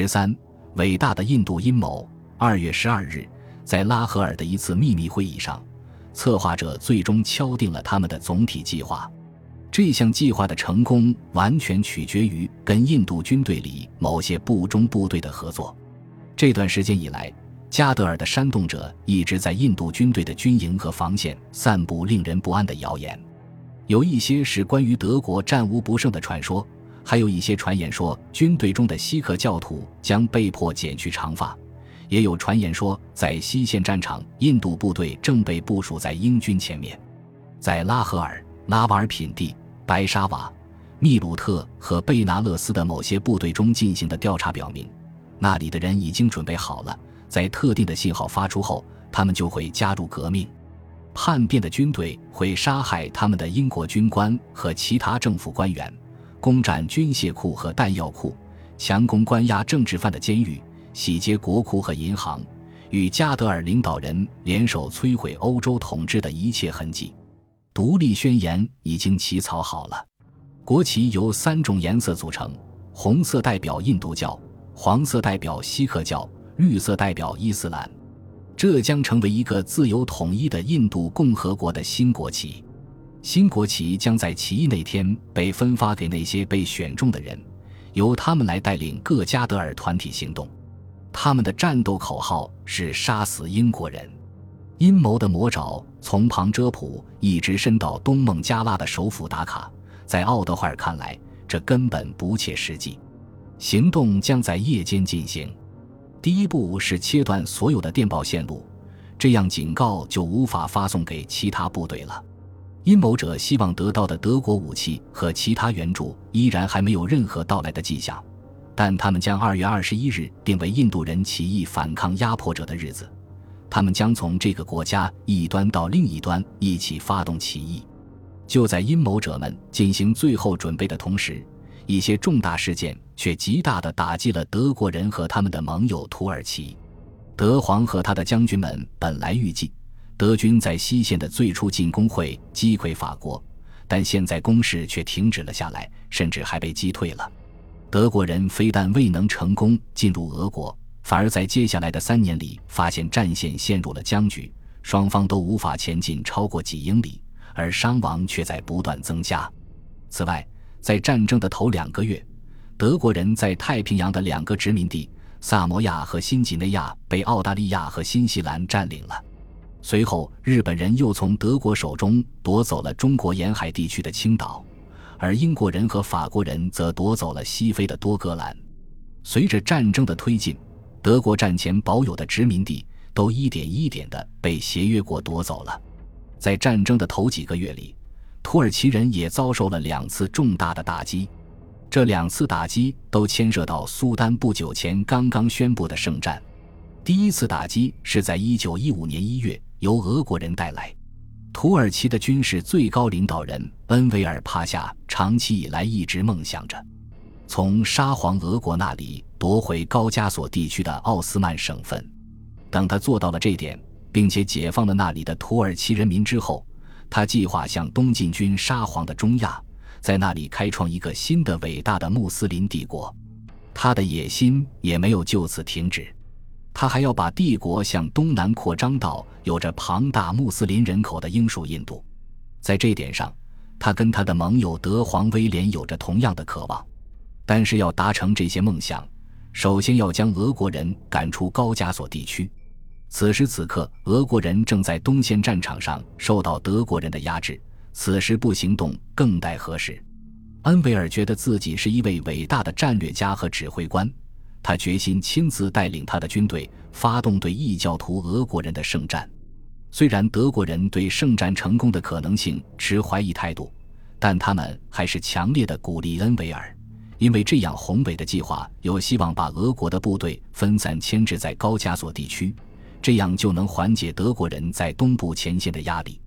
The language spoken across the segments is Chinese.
十三，伟大的印度阴谋。二月十二日，在拉合尔的一次秘密会议上，策划者最终敲定了他们的总体计划。这项计划的成功完全取决于跟印度军队里某些部中部队的合作。这段时间以来，加德尔的煽动者一直在印度军队的军营和防线散布令人不安的谣言，有一些是关于德国战无不胜的传说，还有一些传言说军队中的锡克教徒将被迫剪去长发。也有传言说，在西线战场，印度部队正被部署在英军前面。在拉合尔、拉瓦尔品第、白沙瓦、密鲁特和贝拿勒斯的某些部队中进行的调查表明，那里的人已经准备好了，在特定的信号发出后，他们就会加入革命。叛变的军队会杀害他们的英国军官和其他政府官员，攻占军械库和弹药库，强攻关押政治犯的监狱。洗劫国库和银行，与加德尔领导人联手摧毁欧洲统治的一切痕迹。独立宣言已经起草好了，国旗由三种颜色组成：红色代表印度教，黄色代表锡克教，绿色代表伊斯兰。这将成为一个自由统一的印度共和国的新国旗。新国旗将在起义那天被分发给那些被选中的人，由他们来带领各加德尔团体行动。他们的战斗口号是“杀死英国人”。阴谋的魔爪从旁遮普一直伸到东孟加拉的首府达卡。在奥德怀尔看来，这根本不切实际。行动将在夜间进行。第一步是切断所有的电报线路，这样警告就无法发送给其他部队了。阴谋者希望得到的德国武器和其他援助依然还没有任何到来的迹象。但他们将二月二十一日定为印度人起义反抗压迫者的日子，他们将从这个国家一端到另一端一起发动起义。就在阴谋者们进行最后准备的同时，一些重大事件却极大地打击了德国人和他们的盟友土耳其。德皇和他的将军们本来预计德军在西线的最初进攻会击溃法国，但现在攻势却停止了下来，甚至还被击退了。德国人非但未能成功进入俄国，反而在接下来的三年里发现战线陷入了僵局，双方都无法前进超过几英里，而伤亡却在不断增加。此外，在战争的头两个月，德国人在太平洋的两个殖民地萨摩亚和新几内亚被澳大利亚和新西兰占领了。随后，日本人又从德国手中夺走了中国沿海地区的青岛。而英国人和法国人则夺走了西非的多格兰。随着战争的推进，德国战前保有的殖民地都一点一点地被协约国夺走了。在战争的头几个月里，土耳其人也遭受了两次重大的打击。这两次打击都牵涉到苏丹不久前刚刚宣布的圣战。第一次打击是在1915年1月由俄国人带来。土耳其的军事最高领导人恩维尔帕夏长期以来一直梦想着，从沙皇俄国那里夺回高加索地区的奥斯曼省份。等他做到了这点，并且解放了那里的土耳其人民之后，他计划向东进军沙皇的中亚，在那里开创一个新的伟大的穆斯林帝国。他的野心也没有就此停止。他还要把帝国向东南扩张到有着庞大穆斯林人口的英属印度，在这点上，他跟他的盟友德皇威廉有着同样的渴望。但是要达成这些梦想，首先要将俄国人赶出高加索地区。此时此刻，俄国人正在东线战场上受到德国人的压制，此时不行动更待何时？恩维尔觉得自己是一位伟大的战略家和指挥官。他决心亲自带领他的军队发动对异教徒俄国人的圣战。虽然德国人对圣战成功的可能性持怀疑态度，但他们还是强烈的鼓励恩维尔，因为这样宏伟的计划有希望把俄国的部队分散牵制在高加索地区，这样就能缓解德国人在东部前线的压力。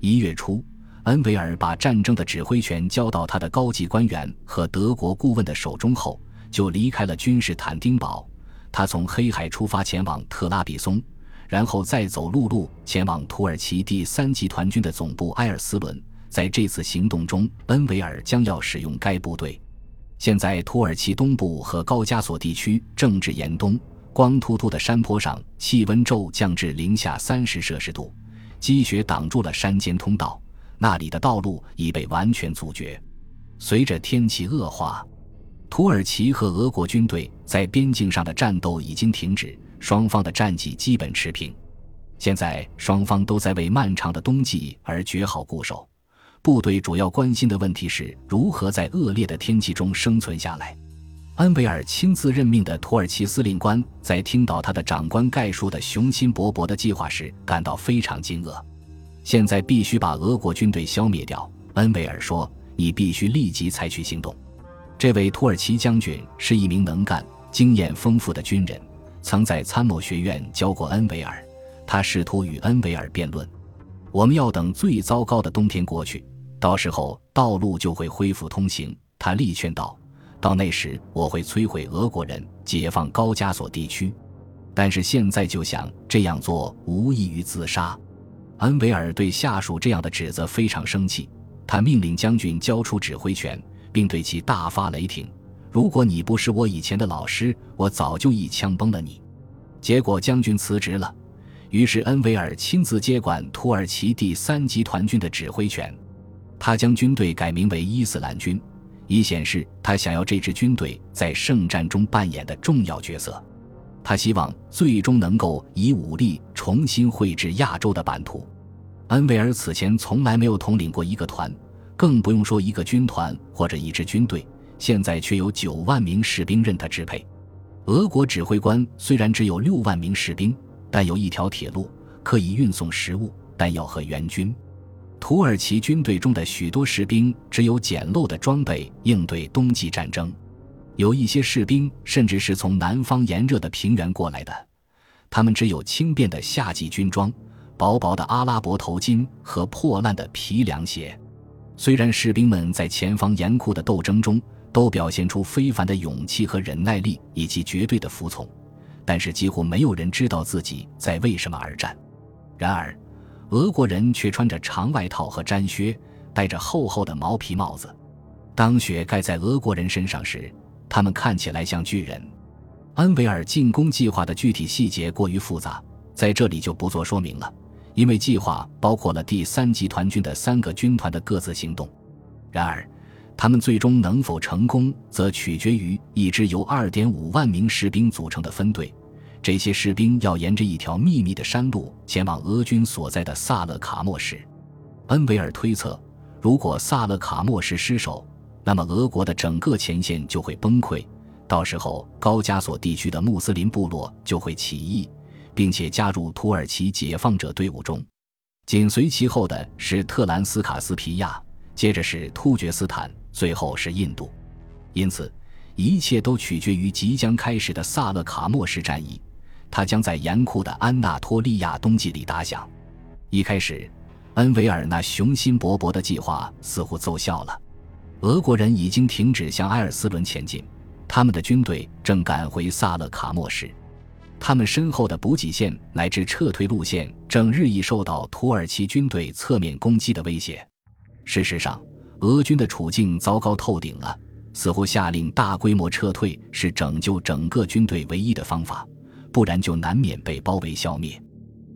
一月初，恩维尔把战争的指挥权交到他的高级官员和德国顾问的手中后。就离开了君士坦丁堡，他从黑海出发前往特拉比松，然后再走陆路前往土耳其第三集团军的总部埃尔斯伦。在这次行动中，恩维尔将要使用该部队。现在土耳其东部和高加索地区正值严冬，光秃秃的山坡上，气温骤降至零下三十摄氏度，积雪挡住了山间通道，那里的道路已被完全阻绝。随着天气恶化，土耳其和俄国军队在边境上的战斗已经停止，双方的战绩基本持平。现在双方都在为漫长的冬季而绝好固守。部队主要关心的问题是如何在恶劣的天气中生存下来。恩维尔亲自任命的土耳其司令官在听到他的长官概述的雄心勃勃的计划时，感到非常惊愕。现在必须把俄国军队消灭掉，恩维尔说：“你必须立即采取行动。”这位土耳其将军是一名能干、经验丰富的军人，曾在参谋学院教过恩维尔。他试图与恩维尔辩论。我们要等最糟糕的冬天过去，到时候道路就会恢复通行。他力劝道：“到那时，我会摧毁俄国人，解放高加索地区。但是现在就想这样做，无异于自杀。”恩维尔对下属这样的指责非常生气，他命令将军交出指挥权，并对其大发雷霆：“如果你不是我以前的老师，我早就一枪崩了你。”结果将军辞职了。于是，恩维尔亲自接管土耳其第三集团军的指挥权。他将军队改名为伊斯兰军，以显示他想要这支军队在圣战中扮演的重要角色。他希望最终能够以武力重新绘制亚洲的版图。恩维尔此前从来没有统领过一个团，更不用说一个军团或者一支军队。现在却有九万名士兵任他支配。俄国指挥官虽然只有六万名士兵。但有一条铁路可以运送食物、弹药和援军。土耳其军队中的许多士兵只有简陋的装备应对冬季战争，有一些士兵甚至是从南方炎热的平原过来的，他们只有轻便的夏季军装、薄薄的阿拉伯头巾和破烂的皮凉鞋。虽然士兵们在前方严酷的斗争中都表现出非凡的勇气和忍耐力，以及绝对的服从。但是几乎没有人知道自己在为什么而战。然而，俄国人却穿着长外套和毡靴，戴着厚厚的毛皮帽子。当雪盖在俄国人身上时，他们看起来像巨人。安维尔进攻计划的具体细节过于复杂，在这里就不做说明了，因为计划包括了第三集团军的三个军团的各自行动。然而，他们最终能否成功，则取决于一支由二点五万名士兵组成的分队。这些士兵要沿着一条秘密的山路前往俄军所在的萨勒卡莫市。恩维尔推测，如果萨勒卡莫市失守，那么俄国的整个前线就会崩溃。到时候，高加索地区的穆斯林部落就会起义，并且加入土耳其解放者队伍中。紧随其后的是特兰斯卡斯皮亚，接着是突厥斯坦，最后是印度。因此，一切都取决于即将开始的萨勒卡莫市战役。他将在严酷的安纳托利亚冬季里打响。一开始，恩维尔那雄心勃勃的计划似乎奏效了。俄国人已经停止向埃尔斯伦前进，他们的军队正赶回萨勒卡莫市。他们身后的补给线乃至撤退路线正日益受到土耳其军队侧面攻击的威胁。事实上，俄军的处境糟糕透顶了，似乎下令大规模撤退是拯救整个军队唯一的方法。不然就难免被包围消灭。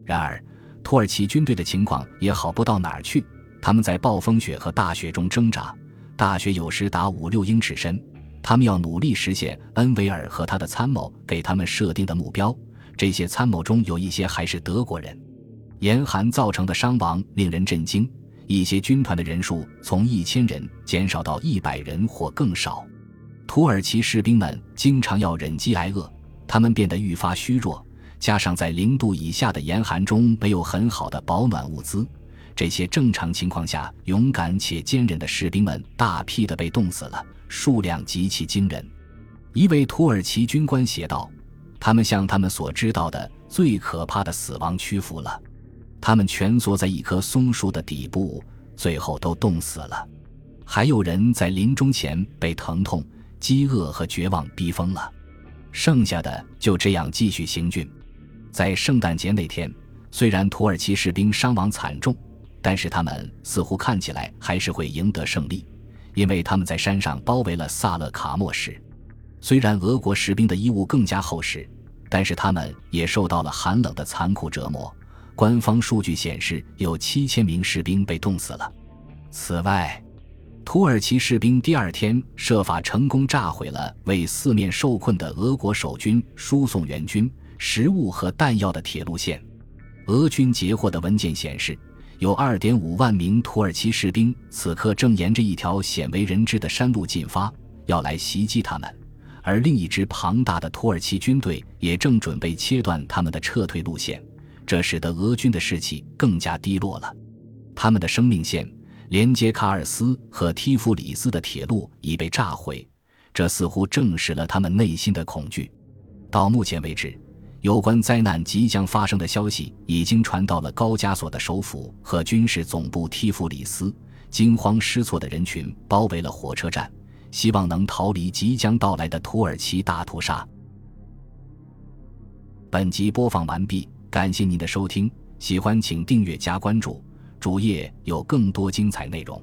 然而，土耳其军队的情况也好不到哪儿去。他们在暴风雪和大雪中挣扎，大雪有时达五六英尺深。他们要努力实现恩维尔和他的参谋给他们设定的目标。这些参谋中有一些还是德国人。严寒造成的伤亡令人震惊，一些军团的人数从一千人减少到一百人或更少。土耳其士兵们经常要忍饥挨饿。他们变得愈发虚弱，加上在零度以下的严寒中没有很好的保暖物资，这些正常情况下勇敢且坚韧的士兵们大批的被冻死了，数量极其惊人。一位土耳其军官写道：“他们向他们所知道的最可怕的死亡屈服了，他们蜷缩在一棵松树的底部，最后都冻死了。还有人在临终前被疼痛、饥饿和绝望逼疯了。”剩下的就这样继续行军。在圣诞节那天，虽然土耳其士兵伤亡惨重，但是他们似乎看起来还是会赢得胜利，因为他们在山上包围了萨勒卡莫市。虽然俄国士兵的衣物更加厚实，但是他们也受到了寒冷的残酷折磨。官方数据显示，有七千名士兵被冻死了。此外，土耳其士兵第二天设法成功炸毁了为四面受困的俄国守军输送援军、食物和弹药的铁路线。俄军截获的文件显示，有2.5万名土耳其士兵此刻正沿着一条鲜为人知的山路进发，要来袭击他们。而另一支庞大的土耳其军队也正准备切断他们的撤退路线，这使得俄军的士气更加低落了。他们的生命线连接卡尔斯和提夫里斯的铁路已被炸毁，这似乎证实了他们内心的恐惧。到目前为止，有关灾难即将发生的消息已经传到了高加索的首府和军事总部提夫里斯，惊慌失措的人群包围了火车站。希望能逃离即将到来的土耳其大屠杀。本集播放完毕，感谢您的收听，喜欢请订阅加关注，主页有更多精彩内容。